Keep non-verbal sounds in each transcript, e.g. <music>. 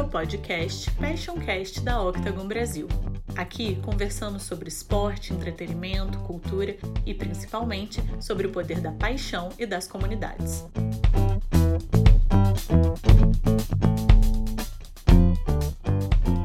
é o podcast Passioncast da Octagon Brasil. Aqui conversamos sobre esporte, entretenimento, cultura e principalmente sobre o poder da paixão e das comunidades.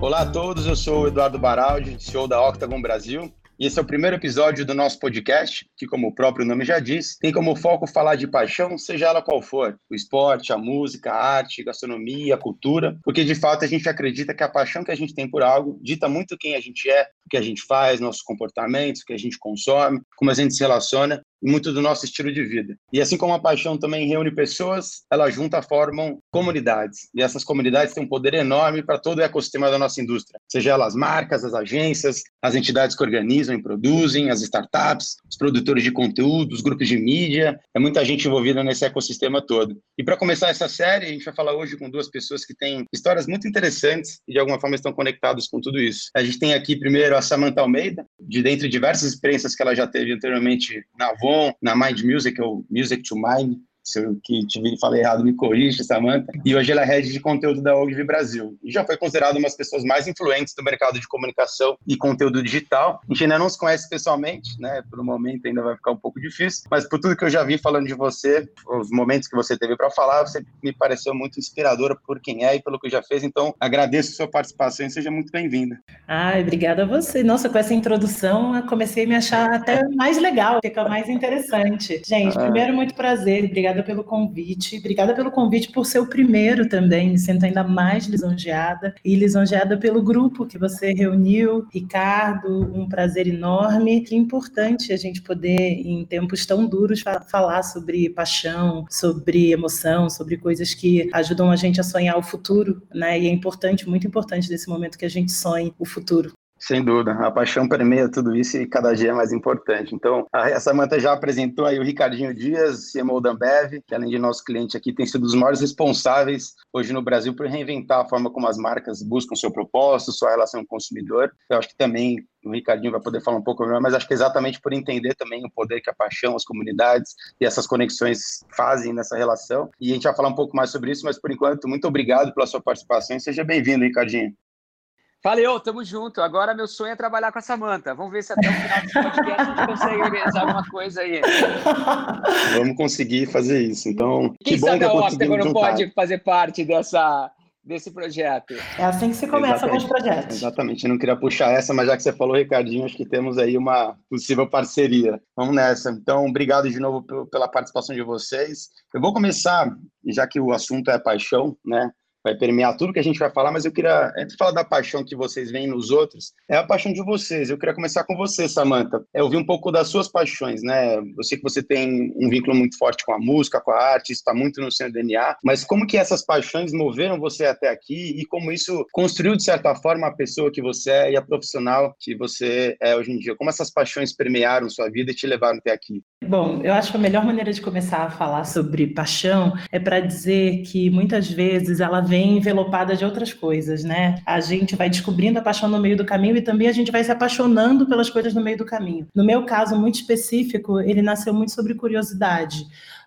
Olá a todos, eu sou o Eduardo Baraldi, CEO da Octagon Brasil. E esse é o primeiro episódio do nosso podcast, que, como o próprio nome já diz, tem como foco falar de paixão, seja ela qual for: o esporte, a música, a arte, gastronomia, a cultura, porque de fato a gente acredita que a paixão que a gente tem por algo dita muito quem a gente é, o que a gente faz, nossos comportamentos, o que a gente consome, como a gente se relaciona e muito do nosso estilo de vida. E assim como a paixão também reúne pessoas, ela junta formam comunidades. E essas comunidades têm um poder enorme para todo o ecossistema da nossa indústria, seja elas marcas, as agências, as entidades que organizam e produzem, as startups, os produtores de conteúdo, os grupos de mídia, é muita gente envolvida nesse ecossistema todo. E para começar essa série, a gente vai falar hoje com duas pessoas que têm histórias muito interessantes e de alguma forma estão conectados com tudo isso. A gente tem aqui primeiro a Samantha Almeida, de dentre diversas experiências que ela já teve anteriormente na Avon, na Mind Music, ou Music to Mind, se eu que te falei errado, me corrige, Samantha. E hoje ela é head de conteúdo da Ogilvy Brasil. E já foi considerada uma das pessoas mais influentes do mercado de comunicação e conteúdo digital. A gente ainda não se conhece pessoalmente, né? Por um momento ainda vai ficar um pouco difícil, mas por tudo que eu já vi falando de você, os momentos que você teve para falar, você me pareceu muito inspiradora por quem é e pelo que já fez. Então, agradeço a sua participação e seja muito bem-vinda. Ai, obrigada a você. Nossa, com essa introdução, eu comecei a me achar até mais legal, fica mais interessante. Gente, ah. primeiro, muito prazer, obrigada obrigada pelo convite. Obrigada pelo convite por ser o primeiro também. Me sinto ainda mais lisonjeada e lisonjeada pelo grupo que você reuniu. Ricardo, um prazer enorme. Que importante a gente poder, em tempos tão duros, falar sobre paixão, sobre emoção, sobre coisas que ajudam a gente a sonhar o futuro, né? E é importante, muito importante nesse momento que a gente sonhe o futuro. Sem dúvida, a paixão permeia tudo isso e cada dia é mais importante. Então, a Samanta já apresentou aí o Ricardinho Dias, CMO da Ambev, que além de nosso cliente aqui, tem sido um dos maiores responsáveis hoje no Brasil por reinventar a forma como as marcas buscam seu propósito, sua relação com o consumidor. Eu acho que também o Ricardinho vai poder falar um pouco melhor, mas acho que é exatamente por entender também o poder que a paixão, as comunidades e essas conexões fazem nessa relação. E a gente vai falar um pouco mais sobre isso, mas por enquanto, muito obrigado pela sua participação e seja bem-vindo, Ricardinho. Valeu, tamo junto. Agora meu sonho é trabalhar com a Samanta. Vamos ver se até o final do podcast a gente consegue organizar alguma coisa aí. <laughs> Vamos conseguir fazer isso. Então, Quem que bom sabe que a Octagon não pode fazer parte dessa, desse projeto. É assim que se começa com os projetos. Exatamente. Eu não queria puxar essa, mas já que você falou, Ricardinho, acho que temos aí uma possível parceria. Vamos nessa. Então, obrigado de novo pela participação de vocês. Eu vou começar, já que o assunto é paixão, né? Vai permear tudo que a gente vai falar, mas eu queria, antes de falar da paixão que vocês veem nos outros, é a paixão de vocês. Eu queria começar com você, Samantha. É ouvir um pouco das suas paixões, né? Eu sei que você tem um vínculo muito forte com a música, com a arte, está muito no seu DNA, mas como que essas paixões moveram você até aqui e como isso construiu, de certa forma, a pessoa que você é e a profissional que você é hoje em dia? Como essas paixões permearam sua vida e te levaram até aqui? Bom, eu acho que a melhor maneira de começar a falar sobre paixão é para dizer que muitas vezes ela vem vem envelopada de outras coisas, né? A gente vai descobrindo a paixão no meio do caminho e também a gente vai se apaixonando pelas coisas no meio do caminho. No meu caso muito específico, ele nasceu muito sobre curiosidade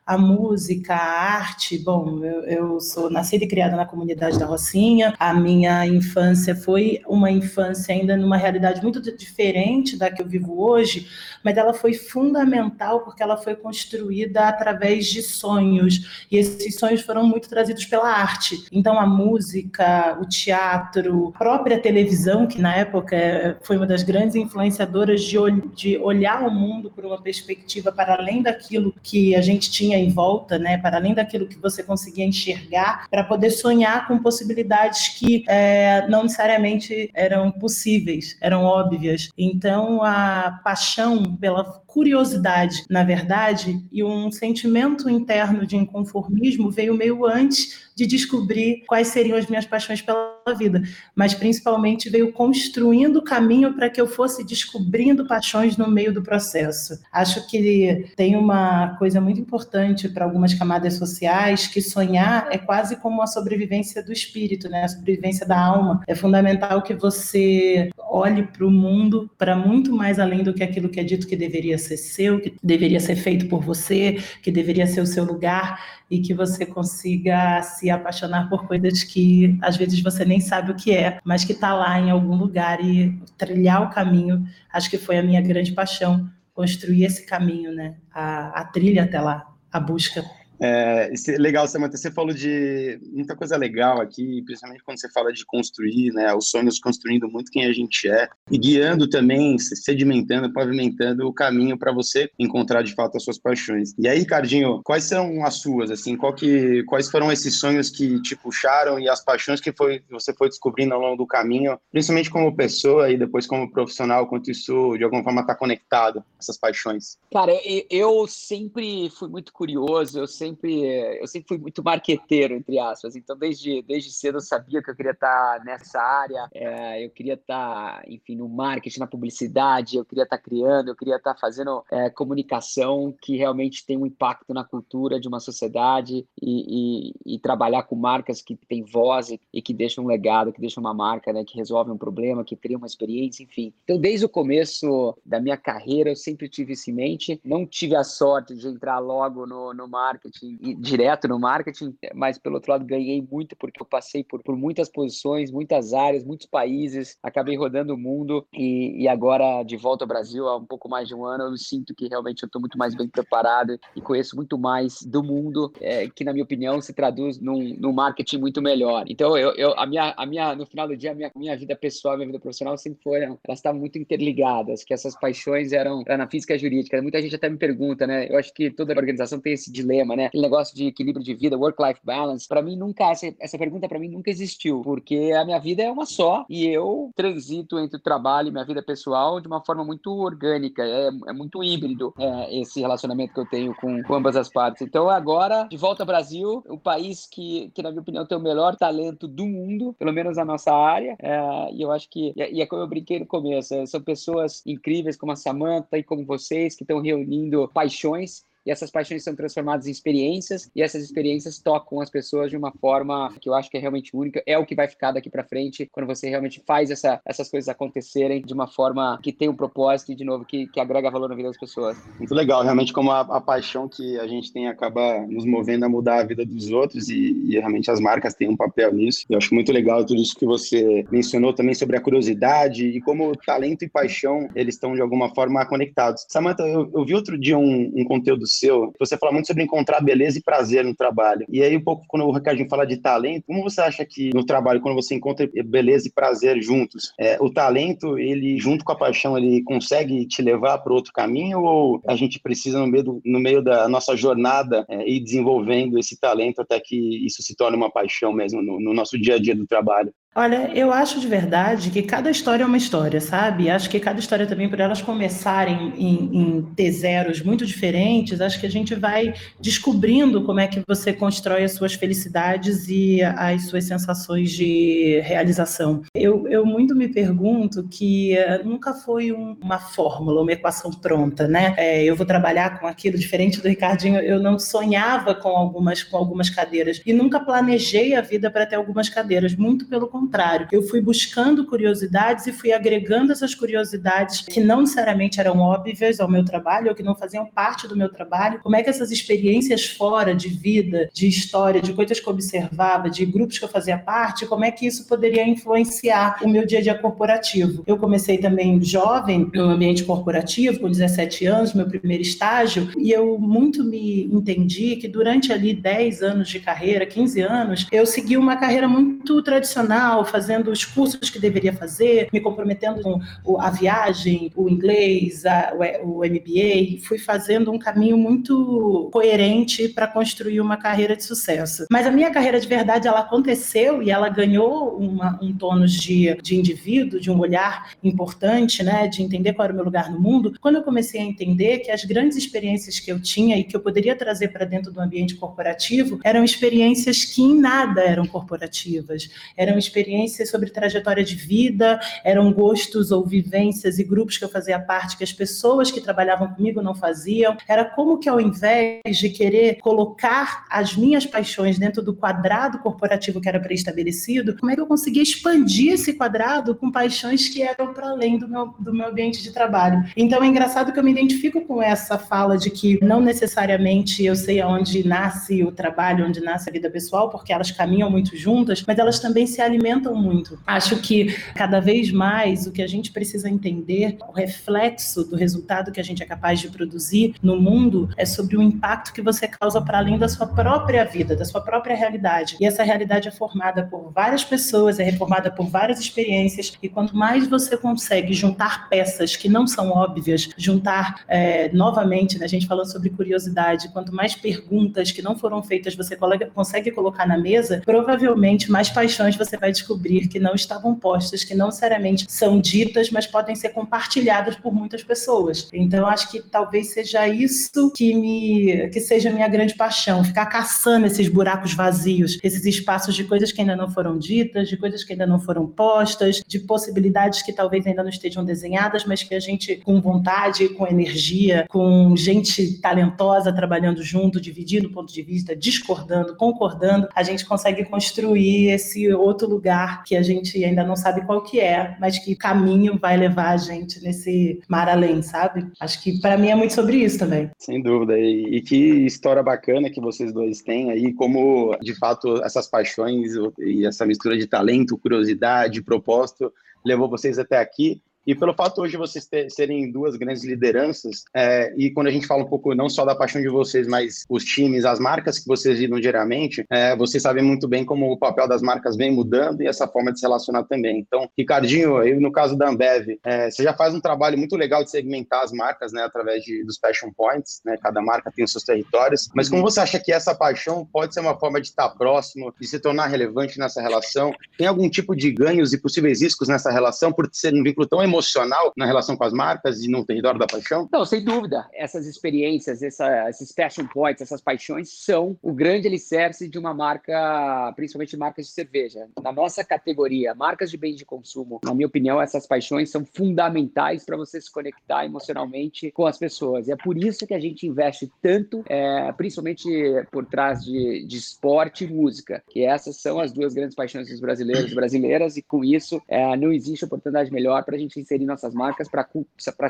a música, a arte. Bom, eu, eu, sou nascida e criada na comunidade da Rocinha. A minha infância foi uma infância ainda numa realidade muito diferente da que eu vivo hoje, mas ela foi fundamental porque ela foi construída através de sonhos. E esses sonhos foram muito trazidos pela arte. Então, a música, o teatro, a própria televisão, que na época foi uma das grandes influenciadoras de, de olhar o mundo por uma perspectiva para além daquilo que a gente tinha em volta, né, para além daquilo que você conseguia enxergar, para poder sonhar com possibilidades que é, não necessariamente eram possíveis, eram óbvias. Então, a paixão pela curiosidade, na verdade, e um sentimento interno de inconformismo veio meio antes de descobrir quais seriam as minhas paixões pela vida, mas principalmente veio construindo o caminho para que eu fosse descobrindo paixões no meio do processo. Acho que tem uma coisa muito importante para algumas camadas sociais que sonhar é quase como a sobrevivência do espírito, né? A sobrevivência da alma. É fundamental que você olhe para o mundo para muito mais além do que aquilo que é dito que deveria ser seu, que deveria ser feito por você, que deveria ser o seu lugar e que você consiga se apaixonar por coisas que às vezes você nem sabe o que é, mas que está lá em algum lugar e trilhar o caminho. Acho que foi a minha grande paixão construir esse caminho, né? A, a trilha até lá, a busca é, legal, Samantha, você falou de muita coisa legal aqui, principalmente quando você fala de construir, né, os sonhos construindo muito quem a gente é, e guiando também, sedimentando, pavimentando o caminho para você encontrar de fato as suas paixões. E aí, Cardinho, quais são as suas, assim, qual que, quais foram esses sonhos que te puxaram e as paixões que foi, você foi descobrindo ao longo do caminho, principalmente como pessoa e depois como profissional, quanto isso de alguma forma está conectado, essas paixões? Cara, eu sempre fui muito curioso, eu sempre sempre, eu sempre fui muito marqueteiro, entre aspas. Então, desde, desde cedo eu sabia que eu queria estar nessa área, é, eu queria estar, enfim, no marketing, na publicidade, eu queria estar criando, eu queria estar fazendo é, comunicação que realmente tem um impacto na cultura de uma sociedade e, e, e trabalhar com marcas que têm voz e, e, que deixam um legado, que deixam uma marca, né, que resolve um problema, que cria uma experiência, enfim. Então, desde o começo da minha carreira, eu sempre tive isso em mente. Não tive a sorte de entrar logo no, no marketing marketing direto no marketing, mas pelo outro lado ganhei muito porque eu passei por, por muitas posições, muitas áreas, muitos países, acabei rodando o mundo e, e agora de volta ao Brasil há um pouco mais de um ano, eu sinto que realmente eu estou muito mais bem preparado e conheço muito mais do mundo, é, que na minha opinião se traduz num, num marketing muito melhor. Então eu, eu, a minha, a minha, no final do dia, a minha, minha vida pessoal, minha vida profissional sempre foram, elas estavam muito interligadas, que essas paixões eram, eram na física jurídica. Muita gente até me pergunta, né? Eu acho que toda organização tem esse dilema, né? Aquele negócio de equilíbrio de vida, work-life balance, para mim nunca, essa, essa pergunta para mim nunca existiu, porque a minha vida é uma só e eu transito entre o trabalho e minha vida pessoal de uma forma muito orgânica, é, é muito híbrido é, esse relacionamento que eu tenho com, com, ambas as partes. Então agora, de volta ao Brasil, o país que, que na minha opinião tem o melhor talento do mundo, pelo menos na nossa área, é, e eu acho que, e é como eu brinquei no começo, é, são pessoas incríveis como a Samantha e como vocês que estão reunindo paixões e essas paixões são transformadas em experiências e essas experiências tocam as pessoas de uma forma que eu acho que é realmente única, é o que vai ficar daqui para frente quando você realmente faz essa, essas coisas acontecerem de uma forma que tem um propósito e de novo que, que agrega valor na vida das pessoas. Muito legal, realmente como a, a paixão que a gente tem acaba nos movendo a mudar a vida dos outros e, e realmente as marcas têm um papel nisso. Eu acho muito legal tudo isso que você mencionou também sobre a curiosidade e como talento e paixão eles estão de alguma forma conectados. Samantha, eu, eu vi outro dia um, um conteúdo seu, você fala muito sobre encontrar beleza e prazer no trabalho. E aí, um pouco, quando o Ricardinho fala de talento, como você acha que no trabalho, quando você encontra beleza e prazer juntos, é, o talento, ele, junto com a paixão, ele consegue te levar para outro caminho ou a gente precisa, no meio, do, no meio da nossa jornada, é, ir desenvolvendo esse talento até que isso se torne uma paixão mesmo no, no nosso dia a dia do trabalho? Olha, eu acho de verdade que cada história é uma história, sabe? Acho que cada história também, por elas começarem em, em T0s muito diferentes, acho que a gente vai descobrindo como é que você constrói as suas felicidades e as suas sensações de realização. Eu, eu muito me pergunto que uh, nunca foi um, uma fórmula, uma equação pronta, né? É, eu vou trabalhar com aquilo diferente do Ricardinho. Eu não sonhava com algumas, com algumas cadeiras e nunca planejei a vida para ter algumas cadeiras, muito pelo contrário contrário. Eu fui buscando curiosidades e fui agregando essas curiosidades que não necessariamente eram óbvias ao meu trabalho ou que não faziam parte do meu trabalho. Como é que essas experiências fora de vida, de história, de coisas que eu observava, de grupos que eu fazia parte, como é que isso poderia influenciar o meu dia a dia corporativo? Eu comecei também jovem no ambiente corporativo, com 17 anos, meu primeiro estágio, e eu muito me entendi que durante ali 10 anos de carreira, 15 anos, eu segui uma carreira muito tradicional fazendo os cursos que deveria fazer, me comprometendo com a viagem, o inglês, a, o, o MBA, fui fazendo um caminho muito coerente para construir uma carreira de sucesso. Mas a minha carreira de verdade, ela aconteceu e ela ganhou uma, um tônus de, de indivíduo, de um olhar importante, né, de entender qual era o meu lugar no mundo, quando eu comecei a entender que as grandes experiências que eu tinha e que eu poderia trazer para dentro do ambiente corporativo eram experiências que em nada eram corporativas, eram experiências experiências sobre trajetória de vida, eram gostos ou vivências e grupos que eu fazia parte que as pessoas que trabalhavam comigo não faziam. Era como que ao invés de querer colocar as minhas paixões dentro do quadrado corporativo que era pré-estabelecido, como é que eu conseguia expandir esse quadrado com paixões que eram para além do meu, do meu ambiente de trabalho. Então é engraçado que eu me identifico com essa fala de que não necessariamente eu sei aonde nasce o trabalho, onde nasce a vida pessoal, porque elas caminham muito juntas, mas elas também se alimentam muito. Acho que cada vez mais o que a gente precisa entender, o reflexo do resultado que a gente é capaz de produzir no mundo é sobre o impacto que você causa para além da sua própria vida, da sua própria realidade. E essa realidade é formada por várias pessoas, é reformada por várias experiências, e quanto mais você consegue juntar peças que não são óbvias, juntar é, novamente, né, a gente falou sobre curiosidade, quanto mais perguntas que não foram feitas você consegue colocar na mesa, provavelmente mais paixões você vai descobrir que não estavam postas, que não necessariamente são ditas, mas podem ser compartilhadas por muitas pessoas. Então, acho que talvez seja isso que me que seja minha grande paixão, ficar caçando esses buracos vazios, esses espaços de coisas que ainda não foram ditas, de coisas que ainda não foram postas, de possibilidades que talvez ainda não estejam desenhadas, mas que a gente com vontade, com energia, com gente talentosa trabalhando junto, dividindo ponto de vista, discordando, concordando, a gente consegue construir esse outro lugar que a gente ainda não sabe qual que é, mas que caminho vai levar a gente nesse mar além, sabe? Acho que para mim é muito sobre isso também. Sem dúvida. E, e, que história bacana que vocês dois têm aí, como de fato essas paixões e essa mistura de talento, curiosidade, propósito levou vocês até aqui. E pelo fato hoje vocês ter, serem duas grandes lideranças, é, e quando a gente fala um pouco não só da paixão de vocês, mas os times, as marcas que vocês lidam diariamente, é, vocês sabem muito bem como o papel das marcas vem mudando e essa forma de se relacionar também. Então, Ricardinho, eu, no caso da Ambev, é, você já faz um trabalho muito legal de segmentar as marcas, né, através de, dos passion points, né, cada marca tem os seus territórios, mas como você acha que essa paixão pode ser uma forma de estar próximo, de se tornar relevante nessa relação? Tem algum tipo de ganhos e possíveis riscos nessa relação por ser um vínculo tão emocional emocional na relação com as marcas e no território da paixão? Não, sem dúvida. Essas experiências, essa, esses passion points, essas paixões são o grande alicerce de uma marca, principalmente marcas de cerveja. Na nossa categoria, marcas de bens de consumo, na minha opinião, essas paixões são fundamentais para você se conectar emocionalmente com as pessoas. E é por isso que a gente investe tanto, é, principalmente por trás de, de esporte e música, que essas são as duas grandes paixões dos brasileiros e brasileiras, e com isso é, não existe oportunidade melhor para a gente inserir nossas marcas para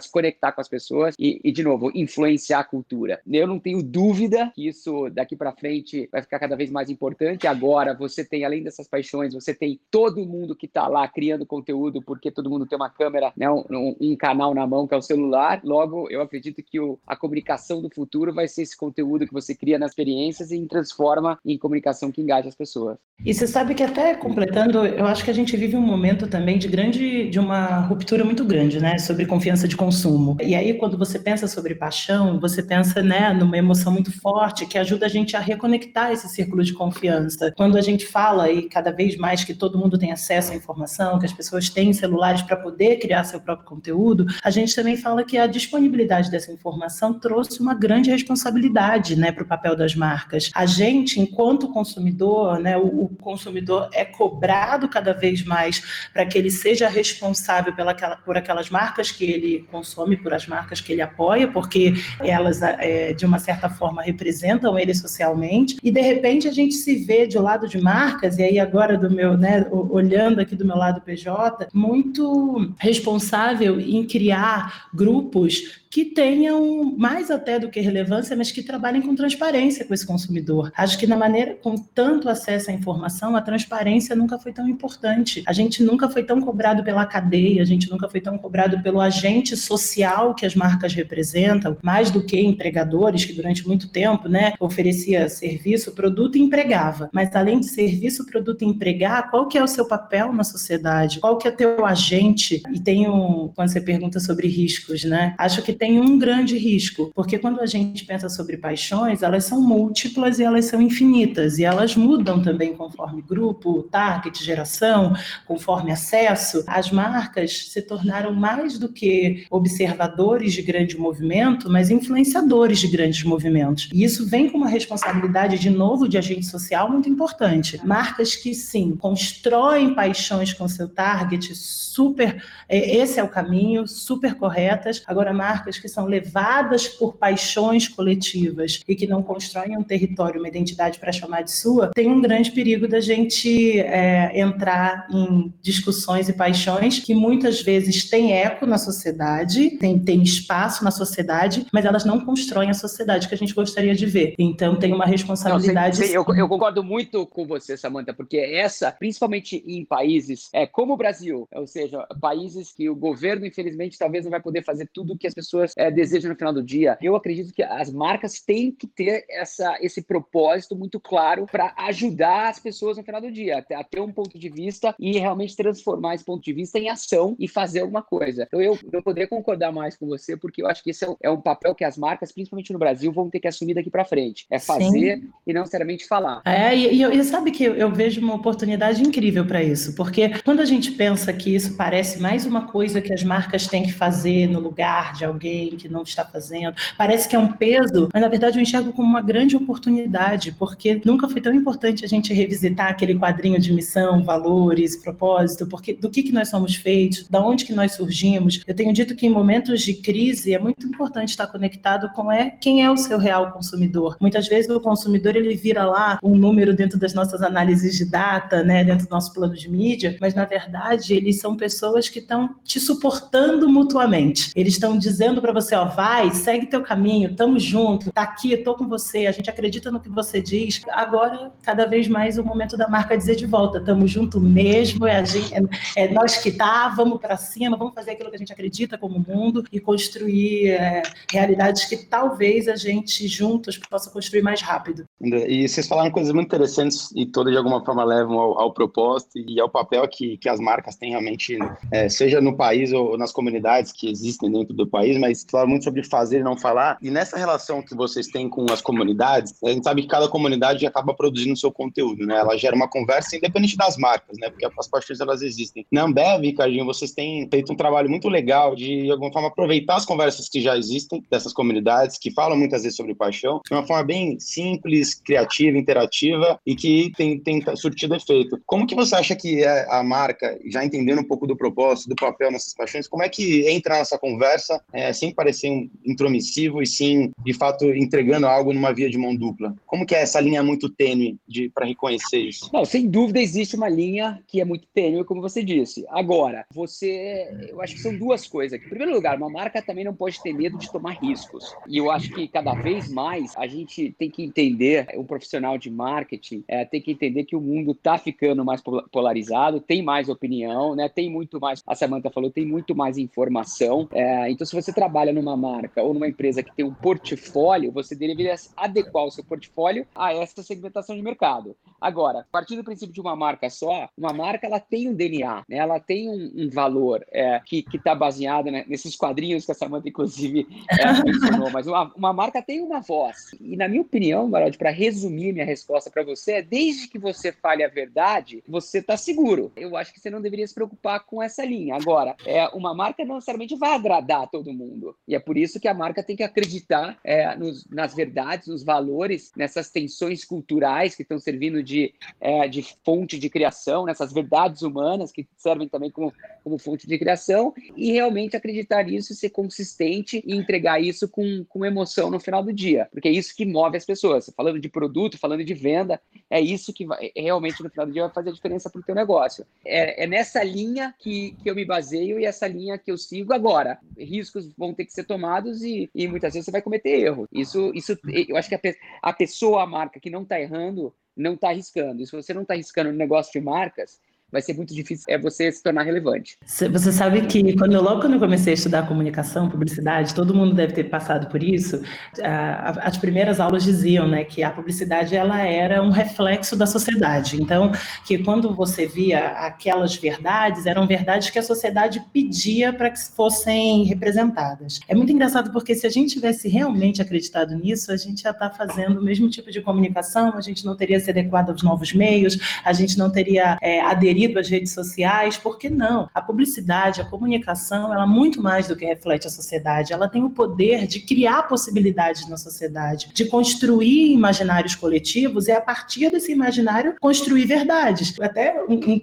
se conectar com as pessoas e, e, de novo, influenciar a cultura. Eu não tenho dúvida que isso daqui para frente vai ficar cada vez mais importante. Agora, você tem, além dessas paixões, você tem todo mundo que está lá criando conteúdo, porque todo mundo tem uma câmera, né, um, um, canal na mão que é o celular. Logo, eu acredito que o, a comunicação do futuro vai ser esse conteúdo que você cria nas experiências e transforma em comunicação que engaja as pessoas. E você sabe que até completando, eu acho que a gente vive um momento também de grande, de uma ruptura muito grande, né, sobre confiança de consumo. E aí, quando você pensa sobre paixão, você pensa, né, numa emoção muito forte que ajuda a gente a reconectar esse círculo de confiança. Quando a gente fala, e cada vez mais que todo mundo tem acesso à informação, que as pessoas têm celulares para poder criar seu próprio conteúdo, a gente também fala que a disponibilidade dessa informação trouxe uma grande responsabilidade, né, para o papel das marcas. A gente, enquanto consumidor, né, o, o consumidor é cobrado cada vez mais para que ele seja responsável pela, por aquelas marcas que ele consome, por as marcas que ele apoia, porque elas, é, de uma certa forma, representam ele socialmente. E, de repente, a gente se vê de lado de marcas, e aí agora do meu, né, olhando aqui do meu lado PJ, muito responsável em criar grupos que tenham mais até do que relevância, mas que trabalhem com transparência com esse consumidor. Acho que na maneira com tanto acesso à informação, a transparência nunca foi tão importante. A gente nunca foi tão cobrado pela cadeia, a gente nunca foi tão cobrado pelo agente social que as marcas representam, mais do que empregadores que durante muito tempo, né, oferecia serviço, produto e empregava. Mas além de serviço, produto e empregar, qual que é o seu papel na sociedade? Qual que é teu agente? E tem um, quando você pergunta sobre riscos, né? Acho que tem um grande risco, porque quando a gente pensa sobre paixões, elas são múltiplas e elas são infinitas, e elas mudam também conforme grupo, target, geração, conforme acesso. As marcas se tornaram mais do que observadores de grande movimento, mas influenciadores de grandes movimentos. E isso vem com uma responsabilidade, de novo, de agente social muito importante. Marcas que, sim, constroem paixões com seu target super, é, esse é o caminho, super corretas. Agora, marcas que são levadas por paixões coletivas e que não constroem um território, uma identidade para chamar de sua, tem um grande perigo da gente é, entrar em discussões e paixões que muitas vezes têm eco na sociedade, tem, tem espaço na sociedade, mas elas não constroem a sociedade que a gente gostaria de ver. Então, tem uma responsabilidade. Não, eu, eu, concordo muito com você, Samantha, porque essa, principalmente em países é, como o Brasil, ou seja, países que o governo, infelizmente, talvez não vai poder fazer tudo o que as pessoas é, desejam no final do dia. Eu acredito que as marcas têm que ter essa, esse propósito muito claro para ajudar as pessoas no final do dia, a ter um ponto de vista e realmente transformar esse ponto de vista em ação e fazer alguma coisa. Então, eu, eu poderia concordar mais com você, porque eu acho que esse é um, é um papel que as marcas, principalmente no Brasil, vão ter que assumir daqui para frente. É fazer Sim. e não necessariamente falar. É, e, e, e sabe que eu, eu vejo uma oportunidade incrível para isso, porque quando a gente pensa que isso parece mais uma coisa que as marcas têm que fazer no lugar de alguém que não está fazendo, parece que é um peso, mas na verdade eu enxergo como uma grande oportunidade, porque nunca foi tão importante a gente revisitar aquele quadrinho de missão, valores, propósito, porque do que, que nós somos feitos, da onde que nós surgimos. Eu tenho dito que em momentos de crise é muito importante estar conectado com é, quem é o seu real consumidor. Muitas vezes o consumidor ele vira lá um número dentro das nossas análises de data, né, dentro do nosso plano de mídia, mas na verdade eles são pessoas que estão te suportando mutuamente. Eles estão dizendo para você, ó, vai, segue teu caminho, tamo junto, tá aqui, tô com você, a gente acredita no que você diz. Agora, cada vez mais o momento da marca dizer de volta, tamo junto mesmo, é, a gente, é, é nós que tá, vamos para cima, vamos fazer aquilo que a gente acredita como mundo e construir é, realidades que talvez a gente juntos possa construir mais rápido. E vocês falaram coisas muito interessantes e todas de alguma forma levam ao, ao propósito e ao papel que, que as marcas têm realmente, é, seja no país ou nas comunidades que existem dentro do país, mas falaram muito sobre fazer e não falar. E nessa relação que vocês têm com as comunidades, a gente sabe que cada comunidade acaba produzindo seu conteúdo, né? Ela gera uma conversa independente das marcas, né? Porque as paixões elas existem. Na Ambev, Ricardinho, vocês têm feito um trabalho muito legal de, de alguma forma, aproveitar as conversas que já existem dessas comunidades, que falam muitas vezes sobre paixão, de uma forma bem simples, criativa, interativa e que tem, tem surtido efeito. Como que você acha que é a marca, já entendendo um pouco do propósito, do papel nessas paixões, como é que entra nessa conversa é, sem parecer intromissivo e sim, de fato, entregando algo numa via de mão dupla? Como que é essa linha muito tênue para reconhecer isso? Não, sem dúvida existe uma linha que é muito tênue, como você disse. Agora, você, eu acho que são duas coisas. Em primeiro lugar, uma marca também não pode ter medo de tomar riscos. E eu acho que cada vez mais a gente tem que entender, um profissional de marketing é, tem que entender que o mundo está ficando mais polarizado, tem mais opinião, né? Tem muito mais, a Samantha falou, tem muito mais informação. É, então, se você trabalha numa marca ou numa empresa que tem um portfólio, você deveria adequar o seu portfólio a essa segmentação de mercado. Agora, a partir do princípio de uma marca só, uma marca ela tem um DNA, né? ela tem um, um valor é, que está baseado né, nesses quadrinhos que a Samantha, inclusive, é, mencionou, mas uma, uma, marca tem uma voz. E, na minha opinião, Baraldi, para resumir minha resposta para você, é desde que você fale a verdade, você está seguro. Eu acho que você não deveria se preocupar com essa linha. Agora, é, uma marca não necessariamente vai agradar todo mundo. E é por isso que a marca tem que acreditar é, nos, nas verdades, nos valores, nessas tensões culturais que estão servindo de, é, de fonte de criação, nessas verdades humanas que servem também como, como fonte de criação, e realmente acreditar nisso, ser consistente e entregar isso com, com emoção no final do dia, porque é isso que move as pessoas. Falando de produto, falando de venda, é isso que vai, realmente no final do dia vai fazer a diferença para o teu negócio. É, é nessa linha que, que eu me baseio e essa linha que eu sigo agora. Riscos vão ter que ser tomados e, e muitas vezes você vai cometer erro. Isso, isso eu acho que a, a pessoa, a marca que não está errando, não está arriscando. E se você não está arriscando no negócio de marcas, vai ser muito difícil é você se tornar relevante. Você sabe que quando eu, logo quando eu comecei a estudar comunicação, publicidade, todo mundo deve ter passado por isso. As primeiras aulas diziam, né, que a publicidade ela era um reflexo da sociedade. Então, que quando você via aquelas verdades, eram verdades que a sociedade pedia para que fossem representadas. É muito engraçado porque se a gente tivesse realmente acreditado nisso, a gente já está fazendo o mesmo tipo de comunicação, a gente não teria se adequado aos novos meios, a gente não teria é, aderido às redes sociais, por que não? A publicidade, a comunicação, ela é muito mais do que reflete a sociedade, ela tem o poder de criar possibilidades na sociedade, de construir imaginários coletivos e a partir desse imaginário construir verdades. Até um, um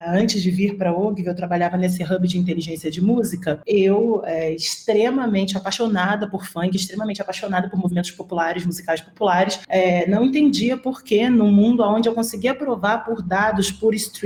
antes de vir para a OGV, eu trabalhava nesse hub de inteligência de música, eu é, extremamente apaixonada por funk, extremamente apaixonada por movimentos populares, musicais populares, é, não entendia por que no mundo onde eu conseguia provar por dados, por streaming,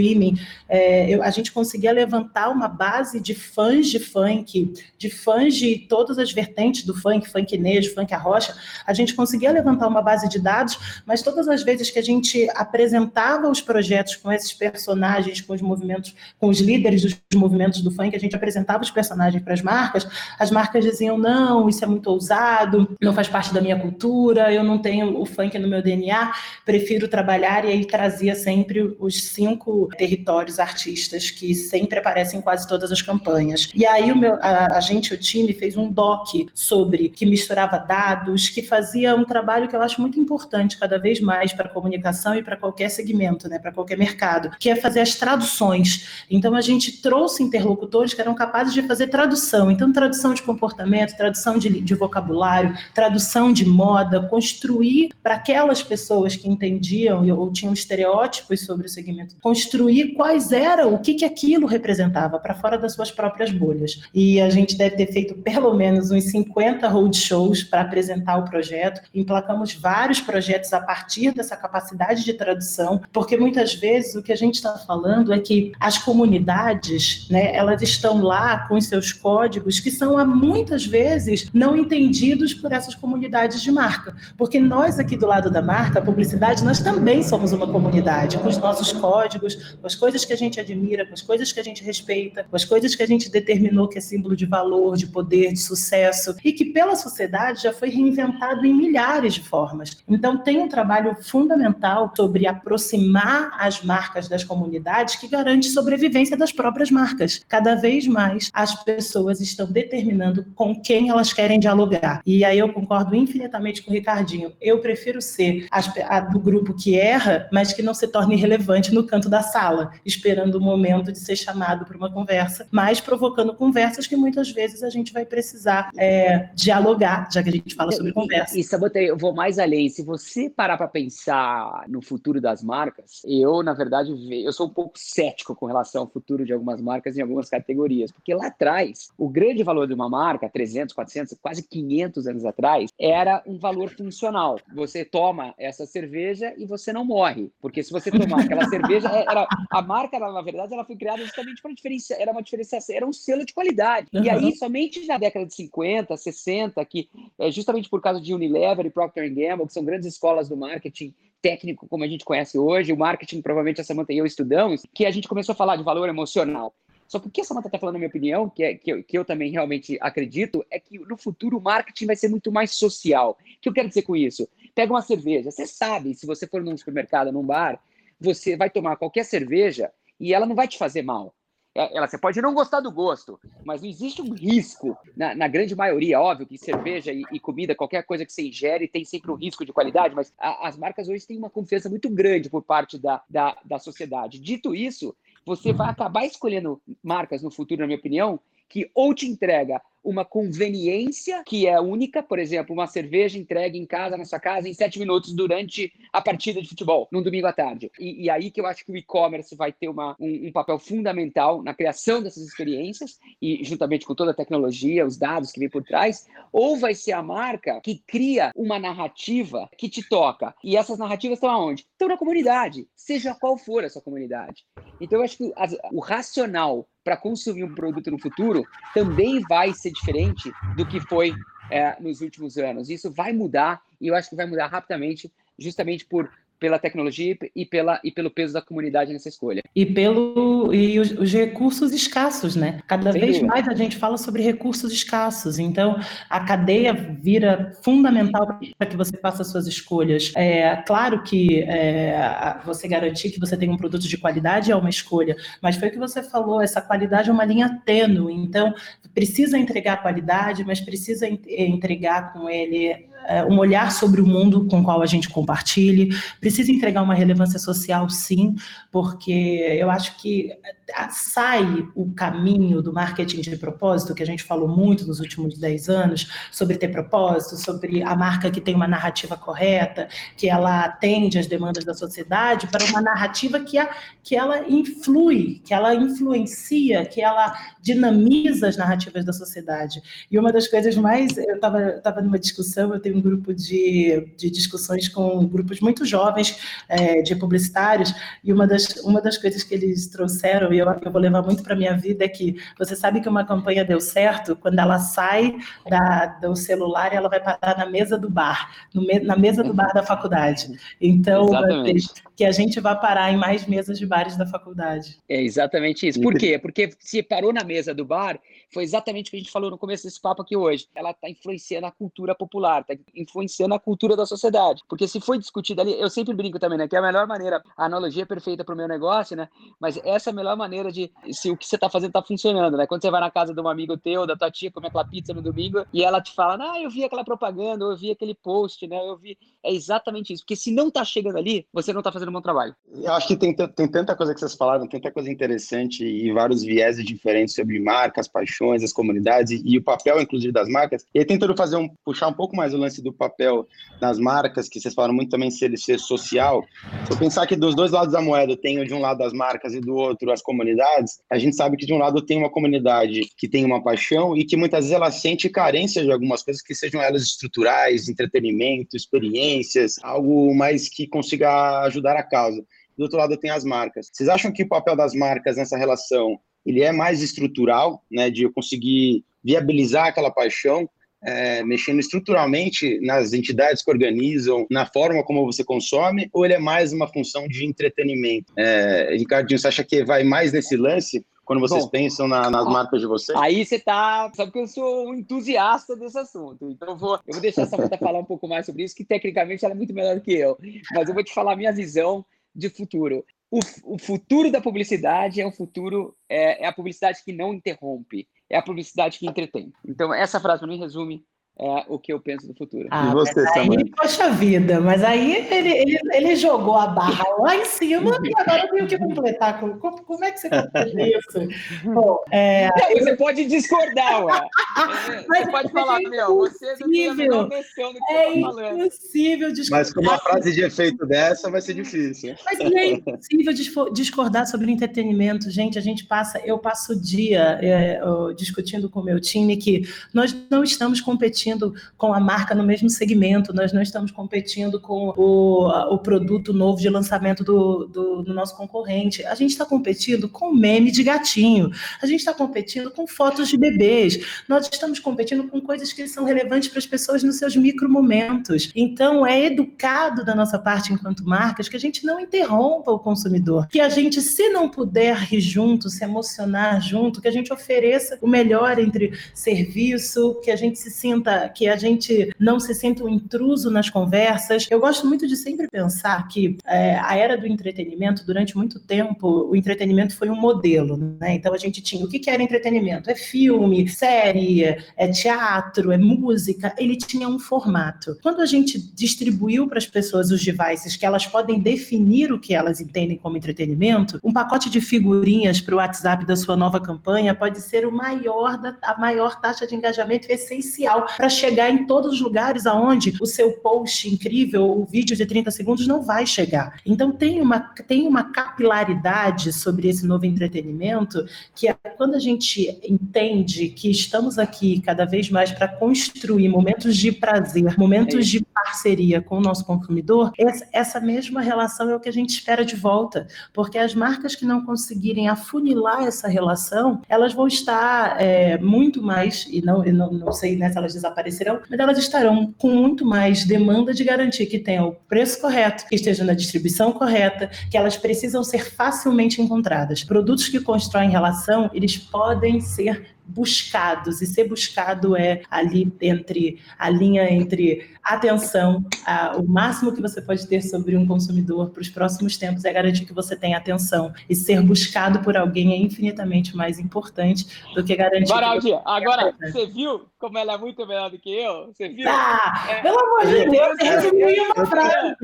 é, eu, a gente conseguia levantar uma base de fãs de funk, de fãs de todas as vertentes do funk, funk nejo, funk arrocha, a gente conseguia levantar uma base de dados, mas todas as vezes que a gente apresentava os projetos com esses personagens, com os movimentos, com os líderes dos movimentos do funk, a gente apresentava os personagens para as marcas, as marcas diziam, não, isso é muito ousado, não faz parte da minha cultura, eu não tenho o funk no meu DNA, prefiro trabalhar, e aí trazia sempre os cinco territórios artistas que sempre aparecem em quase todas as campanhas. E aí o meu, a, a gente, o time, fez um doc sobre que misturava dados, que fazia um trabalho que eu acho muito importante cada vez mais para a comunicação e para qualquer segmento, né, para qualquer mercado, que é fazer as traduções. Então a gente trouxe interlocutores que eram capazes de fazer tradução. Então tradução de comportamento, tradução de, de vocabulário, tradução de moda, construir para aquelas pessoas que entendiam ou tinham estereótipos sobre o segmento, construir quais eram, o que, que aquilo representava para fora das suas próprias bolhas. E a gente deve ter feito pelo menos uns 50 roadshows para apresentar o projeto. Emplacamos vários projetos a partir dessa capacidade de tradução, porque muitas vezes o que a gente está falando é que as comunidades, né, elas estão lá com os seus códigos que são muitas vezes não entendidos por essas comunidades de marca, porque nós aqui do lado da marca, a publicidade, nós também somos uma comunidade com os nossos códigos, com as coisas que a gente admira, com as coisas que a gente respeita, com as coisas que a gente determinou que é símbolo de valor, de poder, de sucesso e que pela sociedade já foi reinventado em milhares de formas. Então tem um trabalho fundamental sobre aproximar as marcas das comunidades que garante sobrevivência das próprias marcas. Cada vez mais as pessoas estão determinando com quem elas querem dialogar. E aí eu concordo infinitamente com o Ricardinho. Eu prefiro ser a, do grupo que erra, mas que não se torne relevante no canto da sala, esperando o momento de ser chamado para uma conversa, mas provocando conversas que muitas vezes a gente vai precisar é, dialogar, já que a gente fala sobre conversa. E, e Sabotei, eu vou mais além. Se você parar para pensar no futuro das marcas, eu, na verdade, eu sou um pouco cético com relação ao futuro de algumas marcas em algumas categorias, porque lá atrás, o grande valor de uma marca, 300, 400, quase 500 anos atrás, era um valor funcional. Você toma essa cerveja e você não morre, porque se você tomar aquela cerveja, é, era, <laughs> a marca, ela, na verdade, ela foi criada justamente para diferenciar, era uma diferenciação, era um selo de qualidade. Uhum. E aí, somente na década de 50, 60, que é justamente por causa de Unilever e Procter Gamble, que são grandes escolas do marketing técnico como a gente conhece hoje, o marketing, provavelmente a Samantha e eu estudamos, que a gente começou a falar de valor emocional. Só que o que a Samantha está falando, na minha opinião, que, é, que, eu, que eu também realmente acredito, é que no futuro o marketing vai ser muito mais social. O que eu quero dizer com isso? Pega uma cerveja, você sabe, se você for num supermercado, num bar, você vai tomar qualquer cerveja e ela não vai te fazer mal. É, ela, você pode não gostar do gosto, mas não existe um risco, na, na grande maioria, óbvio que cerveja e, e, comida, qualquer coisa que você ingere, tem sempre um risco de qualidade, mas a, as marcas hoje têm uma confiança muito grande por parte da, da, da sociedade. Dito isso, você vai acabar escolhendo marcas no futuro, na minha opinião, que ou te entrega uma conveniência que é única, por exemplo, uma cerveja entregue em casa, na sua casa, em sete minutos durante a partida de futebol, num domingo à tarde. E, e aí que eu acho que o e-commerce vai ter uma, um, um, papel fundamental na criação dessas experiências, e juntamente com toda a tecnologia, os dados que vem por trás, ou vai ser a marca que cria uma narrativa que te toca. E essas narrativas estão aonde? Estão na comunidade, seja qual for essa comunidade. Então eu acho que as, o racional para consumir um produto no futuro também vai ser diferente do que foi é, nos últimos anos. Isso vai mudar e eu acho que vai mudar rapidamente, justamente por pela tecnologia e, pela, e pelo peso da comunidade nessa escolha. E pelo e os, os recursos escassos, né? Cada Sem vez dúvida. mais a gente fala sobre recursos escassos. Então, a cadeia vira fundamental para que você faça suas escolhas. É claro que é, você garantir que você tem um produto de qualidade é uma escolha, mas foi o que você falou, essa qualidade é uma linha tênue. Então, precisa entregar qualidade, mas precisa entregar com ele um olhar sobre o mundo com o qual a gente compartilhe, precisa entregar uma relevância social, sim, porque eu acho que sai o caminho do marketing de propósito, que a gente falou muito nos últimos 10 anos, sobre ter propósito, sobre a marca que tem uma narrativa correta, que ela atende às demandas da sociedade, para uma narrativa que, a, que ela influi, que ela influencia, que ela dinamiza as narrativas da sociedade. E uma das coisas mais. Eu estava numa discussão, eu tenho um grupo de, de discussões com grupos muito jovens é, de publicitários, e uma das, uma das coisas que eles trouxeram, e eu, eu vou levar muito para a minha vida, é que você sabe que uma campanha deu certo quando ela sai da, do celular e ela vai parar na mesa do bar, no, na mesa do bar da faculdade. Então, que a gente vai parar em mais mesas de bares da faculdade. É exatamente isso. Por quê? Porque se parou na mesa do bar, foi exatamente o que a gente falou no começo desse papo aqui hoje. Ela está influenciando a cultura popular, está influenciando a cultura da sociedade. Porque se foi discutido ali, eu sempre brinco também, né? Que é a melhor maneira, a analogia é perfeita para o meu negócio, né? Mas essa é a melhor maneira de se o que você está fazendo está funcionando, né? Quando você vai na casa de um amigo teu, da tua tia, comer aquela pizza no domingo, e ela te fala, ah, eu vi aquela propaganda, eu vi aquele post, né? Eu vi. É exatamente isso. Porque se não está chegando ali, você não está fazendo um bom trabalho. Eu acho que tem, tem tanta coisa que vocês falaram, tanta coisa interessante e vários vieses diferentes sobre marcas, paixões, as comunidades e, e o papel, inclusive, das marcas. E aí tentando fazer um, puxar um pouco mais o lance do papel nas marcas, que vocês falaram muito também ser, ser social. Se eu pensar que dos dois lados da moeda tem de um lado as marcas e do outro as comunidades, a gente sabe que de um lado tem uma comunidade que tem uma paixão e que muitas vezes ela sente carência de algumas coisas que sejam elas estruturais, entretenimento, experiências, algo mais que consiga ajudar a causa. Do outro lado tem as marcas. Vocês acham que o papel das marcas nessa relação ele é mais estrutural, né, de eu conseguir viabilizar aquela paixão, é, mexendo estruturalmente nas entidades que organizam, na forma como você consome, ou ele é mais uma função de entretenimento? É, Ricardinho, você acha que vai mais nesse lance? Quando vocês Bom, pensam na, nas marcas de vocês? Aí você tá. Sabe que eu sou um entusiasta desse assunto. Então eu vou, eu vou deixar a Samanta falar um pouco mais sobre isso, que tecnicamente ela é muito melhor que eu. Mas eu vou te falar a minha visão de futuro o, o futuro da publicidade é um futuro, é, é a publicidade que não interrompe, é a publicidade que entretém. Então, essa frase para mim resume é o que eu penso do futuro. Ah, e você, aí, também? Poxa vida, mas aí ele, ele, ele jogou a barra lá em cima e agora eu tenho que completar. Como, como é que você completa isso? <laughs> Bom, é, não. Você pode discordar, ué. <laughs> Mas você pode é falar, meu, você não tem a menor noção do que é eu tô falando. impossível discordar. Mas com uma frase de efeito dessa vai ser difícil. Mas é impossível discordar sobre entretenimento. Gente, a gente passa, eu passo o dia é, discutindo com o meu time que nós não estamos competindo competindo com a marca no mesmo segmento, nós não estamos competindo com o, o produto novo de lançamento do, do, do nosso concorrente. A gente está competindo com meme de gatinho, a gente está competindo com fotos de bebês, nós estamos competindo com coisas que são relevantes para as pessoas nos seus micromomentos. Então, é educado da nossa parte, enquanto marcas, que a gente não interrompa o consumidor, que a gente, se não puder rir junto, se emocionar junto, que a gente ofereça o melhor entre serviço, que a gente se sinta que a gente não se sinta um intruso nas conversas. Eu gosto muito de sempre pensar que é, a era do entretenimento, durante muito tempo, o entretenimento foi um modelo, né? Então a gente tinha o que, que era entretenimento? É filme, série, é teatro, é música. Ele tinha um formato. Quando a gente distribuiu para as pessoas os devices que elas podem definir o que elas entendem como entretenimento, um pacote de figurinhas para o WhatsApp da sua nova campanha pode ser o maior da, a maior taxa de engajamento essencial para chegar em todos os lugares aonde o seu post incrível, o vídeo de 30 segundos não vai chegar. Então tem uma, tem uma capilaridade sobre esse novo entretenimento que é quando a gente entende que estamos aqui cada vez mais para construir momentos de prazer, momentos é de parceria com o nosso consumidor, essa mesma relação é o que a gente espera de volta, porque as marcas que não conseguirem afunilar essa relação, elas vão estar é, muito mais, e não, não, não sei né, se elas desaparecerão, mas elas estarão com muito mais demanda de garantir que tenha o preço correto, que esteja na distribuição correta, que elas precisam ser facilmente encontradas. Produtos que constroem relação, eles podem ser buscados, e ser buscado é ali entre a linha entre atenção, a, o máximo que você pode ter sobre um consumidor para os próximos tempos é garantir que você tenha atenção, e ser buscado por alguém é infinitamente mais importante do que garantir. Baraldi, agora, você viu como ela é muito melhor do que eu? Você viu? Ah, é, pelo amor de Deus, você resumiu uma frase.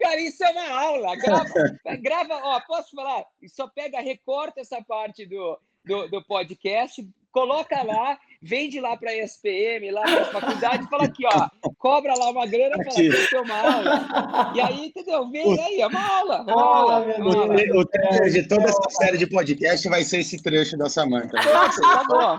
Cara, isso é uma aula. Grava, <laughs> grava ó, posso falar? Só pega, recorta essa parte do, do, do podcast, coloca lá, vende lá para a ESPM, lá para a faculdade, e fala aqui, ó, cobra lá uma grana para ter uma aula. E aí, entendeu? Vem aí, é uma aula. Uma ah, aula, uma aula. O, trecho de toda essa série de podcast vai ser esse trecho da Samanta. Tá bom.